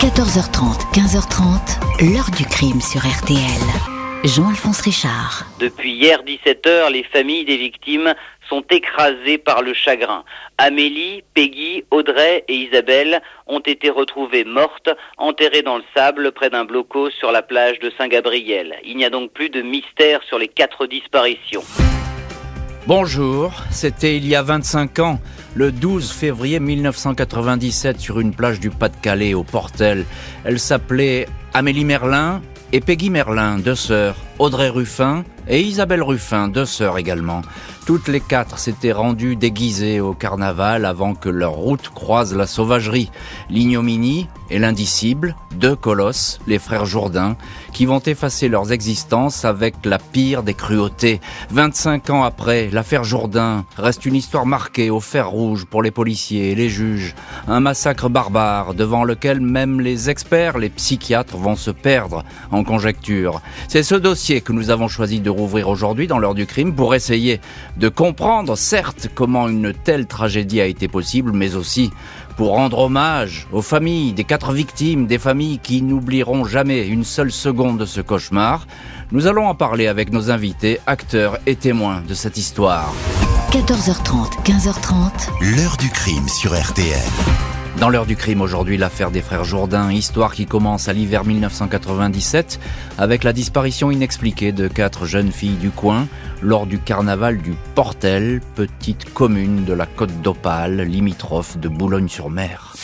14h30, 15h30, l'heure du crime sur RTL. Jean-Alphonse Richard. Depuis hier 17h, les familles des victimes sont écrasées par le chagrin. Amélie, Peggy, Audrey et Isabelle ont été retrouvées mortes, enterrées dans le sable près d'un bloco sur la plage de Saint-Gabriel. Il n'y a donc plus de mystère sur les quatre disparitions. Bonjour, c'était il y a 25 ans, le 12 février 1997, sur une plage du Pas-de-Calais au Portel. Elle s'appelait Amélie Merlin et Peggy Merlin, deux sœurs, Audrey Ruffin et Isabelle Ruffin, deux sœurs également. Toutes les quatre s'étaient rendues déguisées au carnaval avant que leur route croise la sauvagerie. L'ignominie et l'indicible, deux colosses, les frères Jourdain, qui vont effacer leurs existences avec la pire des cruautés. 25 ans après, l'affaire Jourdain reste une histoire marquée au fer rouge pour les policiers et les juges. Un massacre barbare devant lequel même les experts, les psychiatres vont se perdre en conjecture. C'est ce dossier que nous avons choisi de rouvrir aujourd'hui dans l'heure du crime pour essayer de comprendre, certes, comment une telle tragédie a été possible, mais aussi pour rendre hommage aux familles des quatre victimes, des familles qui n'oublieront jamais une seule seconde de ce cauchemar. Nous allons en parler avec nos invités, acteurs et témoins de cette histoire. 14h30, 15h30. L'heure du crime sur RTL. Dans l'heure du crime aujourd'hui, l'affaire des frères Jourdain, histoire qui commence à l'hiver 1997 avec la disparition inexpliquée de quatre jeunes filles du coin lors du carnaval du Portel, petite commune de la Côte d'Opale, limitrophe de Boulogne-sur-Mer.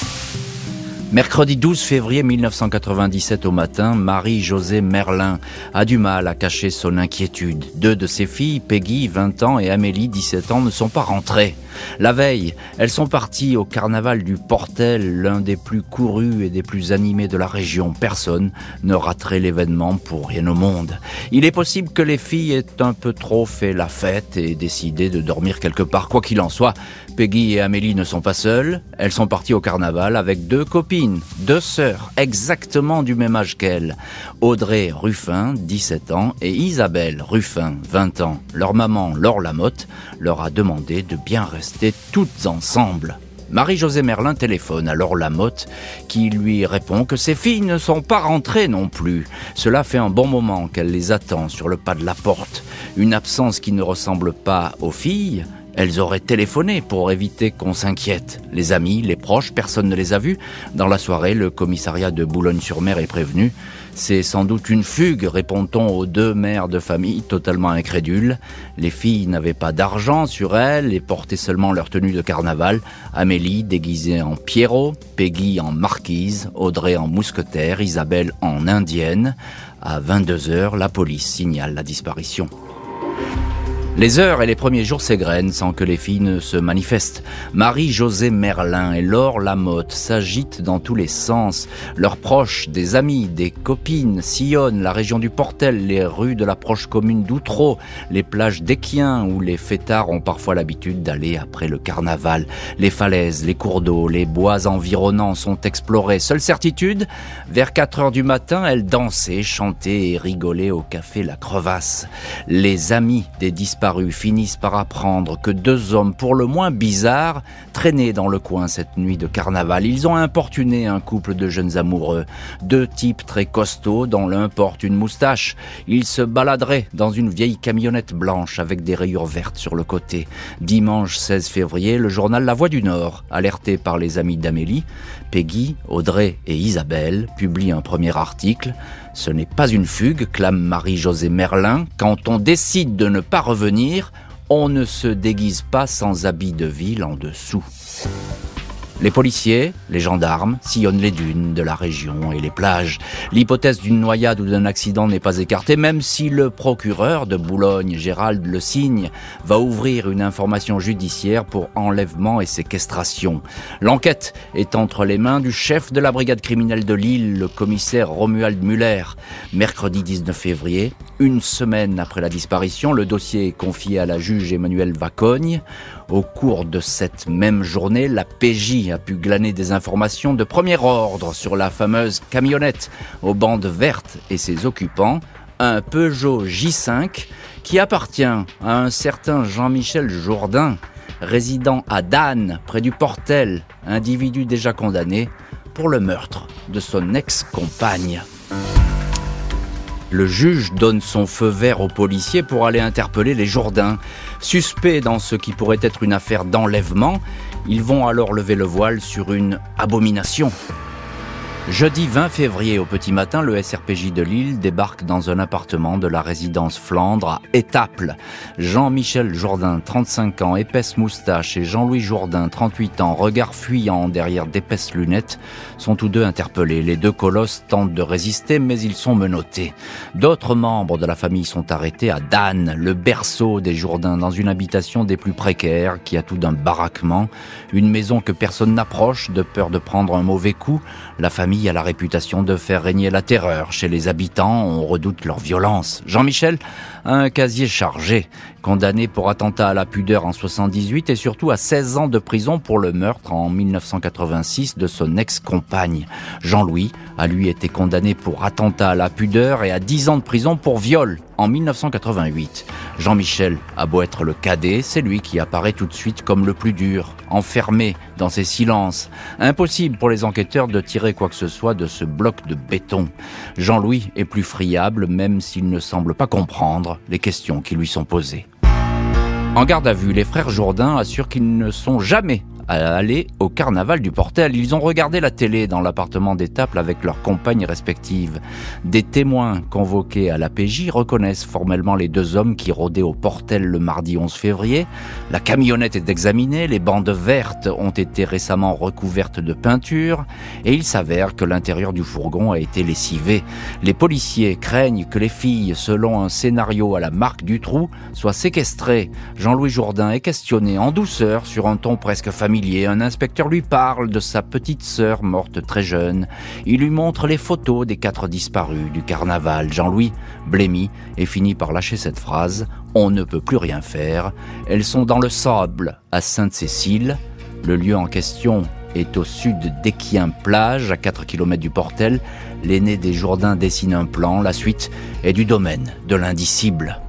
Mercredi 12 février 1997 au matin, Marie-Josée Merlin a du mal à cacher son inquiétude. Deux de ses filles, Peggy, 20 ans, et Amélie, 17 ans, ne sont pas rentrées. La veille, elles sont parties au carnaval du Portel, l'un des plus courus et des plus animés de la région. Personne ne raterait l'événement pour rien au monde. Il est possible que les filles aient un peu trop fait la fête et décidé de dormir quelque part. Quoi qu'il en soit, Peggy et Amélie ne sont pas seules. Elles sont parties au carnaval avec deux copines, deux sœurs, exactement du même âge qu'elles. Audrey Ruffin, 17 ans, et Isabelle Ruffin, 20 ans. Leur maman, Laure Lamotte, leur a demandé de bien rester toutes ensemble. Marie-Josée Merlin téléphone alors Lamotte qui lui répond que ses filles ne sont pas rentrées non plus. Cela fait un bon moment qu'elle les attend sur le pas de la porte. Une absence qui ne ressemble pas aux filles, elles auraient téléphoné pour éviter qu'on s'inquiète. Les amis, les proches, personne ne les a vus. Dans la soirée, le commissariat de Boulogne-sur-Mer est prévenu. C'est sans doute une fugue, répond-on aux deux mères de famille totalement incrédules. Les filles n'avaient pas d'argent sur elles et portaient seulement leur tenue de carnaval. Amélie déguisée en Pierrot, Peggy en marquise, Audrey en mousquetaire, Isabelle en indienne. À 22 heures, la police signale la disparition. Les heures et les premiers jours s'égrènent sans que les filles ne se manifestent. Marie-Josée Merlin et Laure Lamotte s'agitent dans tous les sens. Leurs proches, des amis, des copines sillonnent la région du Portel, les rues de la proche commune d'Outreau, les plages d'Équien où les fêtards ont parfois l'habitude d'aller après le carnaval. Les falaises, les cours d'eau, les bois environnants sont explorés. Seule certitude, vers 4 heures du matin, elles dansaient, chantaient et rigolaient au café La Crevasse. Les amis des disparus finissent par apprendre que deux hommes pour le moins bizarres traînaient dans le coin cette nuit de carnaval. Ils ont importuné un couple de jeunes amoureux, deux types très costauds dont l'un porte une moustache. Ils se baladeraient dans une vieille camionnette blanche avec des rayures vertes sur le côté. Dimanche 16 février, le journal La Voix du Nord, alerté par les amis d'Amélie, Peggy, Audrey et Isabelle, publie un premier article. Ce n'est pas une fugue, clame Marie-Josée Merlin. Quand on décide de ne pas revenir, on ne se déguise pas sans habit de ville en dessous. Les policiers, les gendarmes sillonnent les dunes de la région et les plages. L'hypothèse d'une noyade ou d'un accident n'est pas écartée, même si le procureur de Boulogne, Gérald Le Signe, va ouvrir une information judiciaire pour enlèvement et séquestration. L'enquête est entre les mains du chef de la brigade criminelle de Lille, le commissaire Romuald Muller. Mercredi 19 février, une semaine après la disparition, le dossier est confié à la juge Emmanuelle Vacogne. Au cours de cette même journée, la PJ a pu glaner des informations de premier ordre sur la fameuse camionnette aux bandes vertes et ses occupants, un Peugeot J5 qui appartient à un certain Jean-Michel Jourdain, résident à Dan, près du Portel, individu déjà condamné pour le meurtre de son ex-compagne. Le juge donne son feu vert aux policiers pour aller interpeller les Jourdains. Suspects dans ce qui pourrait être une affaire d'enlèvement, ils vont alors lever le voile sur une abomination. Jeudi 20 février au petit matin, le SRPJ de Lille débarque dans un appartement de la résidence Flandre à Étaples. Jean-Michel Jourdain, 35 ans, épaisse moustache, et Jean-Louis Jourdain, 38 ans, regard fuyant derrière d'épaisses lunettes, sont tous deux interpellés. Les deux colosses tentent de résister, mais ils sont menottés. D'autres membres de la famille sont arrêtés à Dan, le berceau des Jourdains, dans une habitation des plus précaires, qui a tout d'un baraquement, une maison que personne n'approche de peur de prendre un mauvais coup. La a la réputation de faire régner la terreur. Chez les habitants, on redoute leur violence. Jean-Michel a un casier chargé, condamné pour attentat à la pudeur en 78 et surtout à 16 ans de prison pour le meurtre en 1986 de son ex-compagne. Jean-Louis a lui été condamné pour attentat à la pudeur et à 10 ans de prison pour viol en 1988. Jean-Michel a beau être le cadet, c'est lui qui apparaît tout de suite comme le plus dur, enfermé dans ses silences. Impossible pour les enquêteurs de tirer quoi que ce soit de ce bloc de béton. Jean-Louis est plus friable, même s'il ne semble pas comprendre les questions qui lui sont posées. En garde à vue, les frères Jourdain assurent qu'ils ne sont jamais à aller au carnaval du Portel. Ils ont regardé la télé dans l'appartement d'Étaples avec leurs compagnes respectives. Des témoins convoqués à la PJ reconnaissent formellement les deux hommes qui rôdaient au Portel le mardi 11 février. La camionnette est examinée, les bandes vertes ont été récemment recouvertes de peinture et il s'avère que l'intérieur du fourgon a été lessivé. Les policiers craignent que les filles, selon un scénario à la marque du trou, soient séquestrées. Jean-Louis Jourdain est questionné en douceur sur un ton presque familier un inspecteur lui parle de sa petite sœur morte très jeune. Il lui montre les photos des quatre disparus du carnaval. Jean-Louis blêmi et finit par lâcher cette phrase On ne peut plus rien faire. Elles sont dans le sable à Sainte-Cécile. Le lieu en question est au sud d'Equien plage, à 4 km du Portel. L'aîné des Jourdains dessine un plan. La suite est du domaine de l'indicible.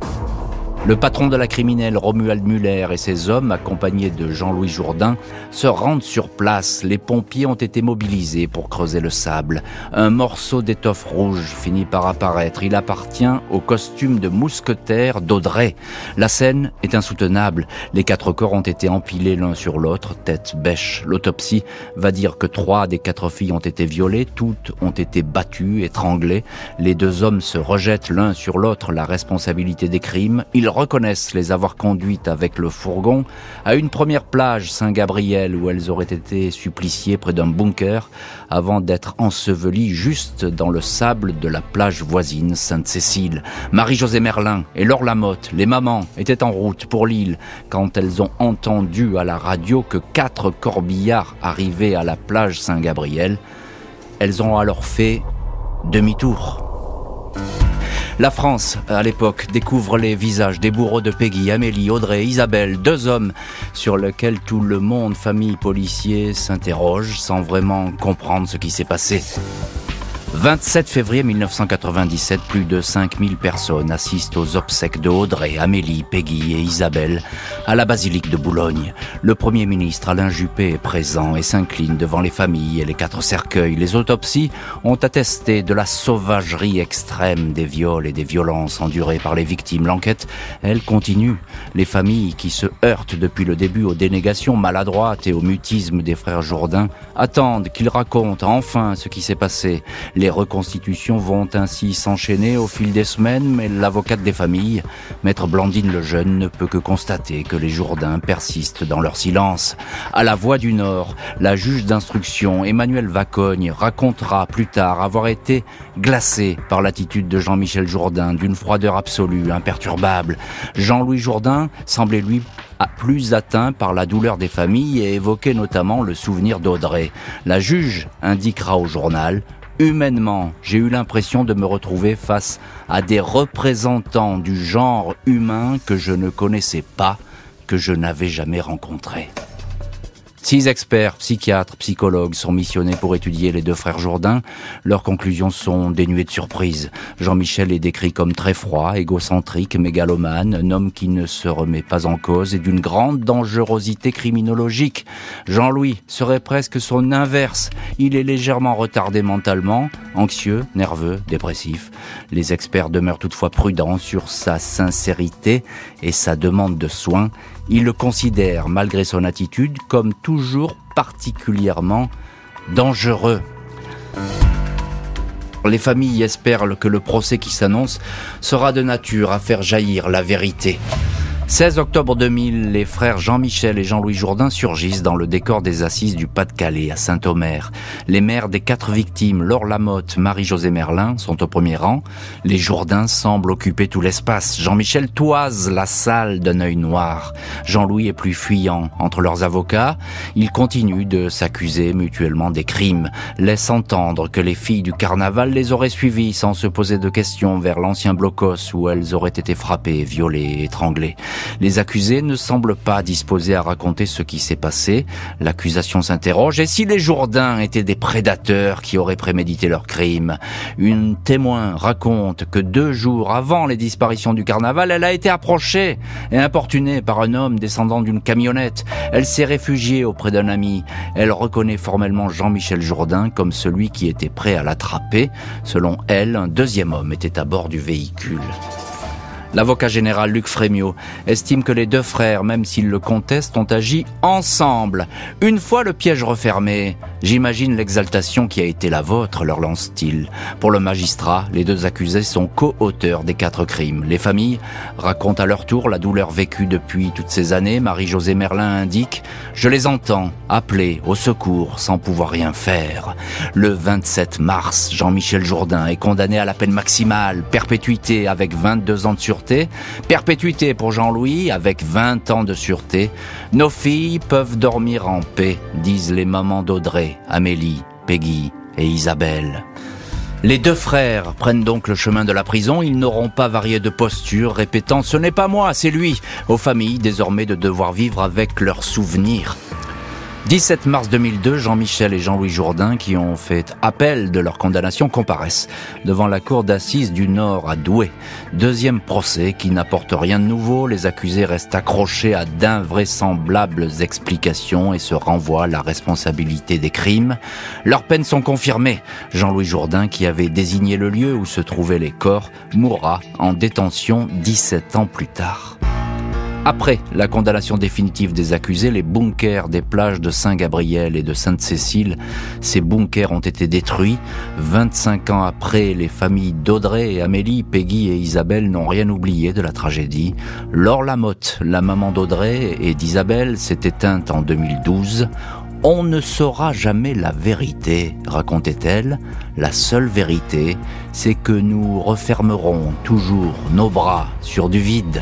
Le patron de la criminelle Romuald Muller et ses hommes, accompagnés de Jean-Louis Jourdain, se rendent sur place. Les pompiers ont été mobilisés pour creuser le sable. Un morceau d'étoffe rouge finit par apparaître. Il appartient au costume de mousquetaire d'Audrey. La scène est insoutenable. Les quatre corps ont été empilés l'un sur l'autre, tête bêche. L'autopsie va dire que trois des quatre filles ont été violées, toutes ont été battues, étranglées. Les deux hommes se rejettent l'un sur l'autre la responsabilité des crimes. Reconnaissent les avoir conduites avec le fourgon à une première plage Saint-Gabriel où elles auraient été suppliciées près d'un bunker avant d'être ensevelies juste dans le sable de la plage voisine Sainte-Cécile. Marie-Josée Merlin et Laure Lamotte, les mamans, étaient en route pour l'île quand elles ont entendu à la radio que quatre corbillards arrivaient à la plage Saint-Gabriel. Elles ont alors fait demi-tour. La France, à l'époque, découvre les visages des bourreaux de Peggy, Amélie, Audrey, Isabelle, deux hommes sur lesquels tout le monde, famille, policier, s'interroge sans vraiment comprendre ce qui s'est passé. 27 février 1997, plus de 5000 personnes assistent aux obsèques de Audrey, Amélie, Peggy et Isabelle à la basilique de Boulogne. Le Premier ministre Alain Juppé est présent et s'incline devant les familles et les quatre cercueils. Les autopsies ont attesté de la sauvagerie extrême des viols et des violences endurées par les victimes. L'enquête, elle, continue. Les familles qui se heurtent depuis le début aux dénégations maladroites et au mutisme des frères Jourdain attendent qu'ils racontent enfin ce qui s'est passé. Les reconstitutions vont ainsi s'enchaîner au fil des semaines, mais l'avocate des familles, maître Blandine le Jeune, ne peut que constater que les Jourdains persistent dans leur silence. À la Voix du Nord, la juge d'instruction, Emmanuel Vacogne, racontera plus tard avoir été glacée par l'attitude de Jean-Michel Jourdain, d'une froideur absolue, imperturbable. Jean-Louis Jourdain semblait lui plus atteint par la douleur des familles et évoquait notamment le souvenir d'Audrey. La juge indiquera au journal humainement, j'ai eu l'impression de me retrouver face à des représentants du genre humain que je ne connaissais pas, que je n'avais jamais rencontré. Six experts, psychiatres, psychologues sont missionnés pour étudier les deux frères Jourdain. Leurs conclusions sont dénuées de surprise. Jean-Michel est décrit comme très froid, égocentrique, mégalomane, un homme qui ne se remet pas en cause et d'une grande dangerosité criminologique. Jean-Louis serait presque son inverse. Il est légèrement retardé mentalement, anxieux, nerveux, dépressif. Les experts demeurent toutefois prudents sur sa sincérité et sa demande de soins. Il le considère, malgré son attitude, comme toujours particulièrement dangereux. Les familles espèrent que le procès qui s'annonce sera de nature à faire jaillir la vérité. 16 octobre 2000, les frères Jean-Michel et Jean-Louis Jourdain surgissent dans le décor des assises du Pas-de-Calais à Saint-Omer. Les mères des quatre victimes, Laure Lamotte, Marie-Josée Merlin, sont au premier rang. Les Jourdain semblent occuper tout l'espace. Jean-Michel toise la salle d'un œil noir. Jean-Louis est plus fuyant. Entre leurs avocats, ils continuent de s'accuser mutuellement des crimes, laissent entendre que les filles du carnaval les auraient suivis sans se poser de questions vers l'ancien blocos où elles auraient été frappées, violées, étranglées. Les accusés ne semblent pas disposés à raconter ce qui s'est passé. L'accusation s'interroge. Et si les Jourdains étaient des prédateurs qui auraient prémédité leur crime Une témoin raconte que deux jours avant les disparitions du carnaval, elle a été approchée et importunée par un homme descendant d'une camionnette. Elle s'est réfugiée auprès d'un ami. Elle reconnaît formellement Jean-Michel Jourdain comme celui qui était prêt à l'attraper. Selon elle, un deuxième homme était à bord du véhicule. L'avocat général Luc Frémiot estime que les deux frères, même s'ils le contestent, ont agi ensemble. Une fois le piège refermé, j'imagine l'exaltation qui a été la vôtre, leur lance-t-il. Pour le magistrat, les deux accusés sont co-auteurs des quatre crimes. Les familles racontent à leur tour la douleur vécue depuis toutes ces années. Marie-Josée Merlin indique « Je les entends appeler au secours sans pouvoir rien faire ». Le 27 mars, Jean-Michel Jourdain est condamné à la peine maximale, perpétuité avec 22 ans de Perpétuité pour Jean-Louis avec 20 ans de sûreté. Nos filles peuvent dormir en paix, disent les mamans d'Audrey, Amélie, Peggy et Isabelle. Les deux frères prennent donc le chemin de la prison, ils n'auront pas varié de posture, répétant ⁇ Ce n'est pas moi, c'est lui ⁇ aux familles désormais de devoir vivre avec leurs souvenirs. 17 mars 2002, Jean-Michel et Jean-Louis Jourdain, qui ont fait appel de leur condamnation, comparaissent devant la cour d'assises du Nord à Douai. Deuxième procès qui n'apporte rien de nouveau. Les accusés restent accrochés à d'invraisemblables explications et se renvoient à la responsabilité des crimes. Leurs peines sont confirmées. Jean-Louis Jourdain, qui avait désigné le lieu où se trouvaient les corps, mourra en détention 17 ans plus tard. Après la condamnation définitive des accusés, les bunkers des plages de Saint-Gabriel et de Sainte-Cécile, ces bunkers ont été détruits. 25 ans après, les familles d'Audrey et Amélie, Peggy et Isabelle n'ont rien oublié de la tragédie. Laure Lamotte, la maman d'Audrey et d'Isabelle, s'est éteinte en 2012. On ne saura jamais la vérité, racontait-elle. La seule vérité, c'est que nous refermerons toujours nos bras sur du vide.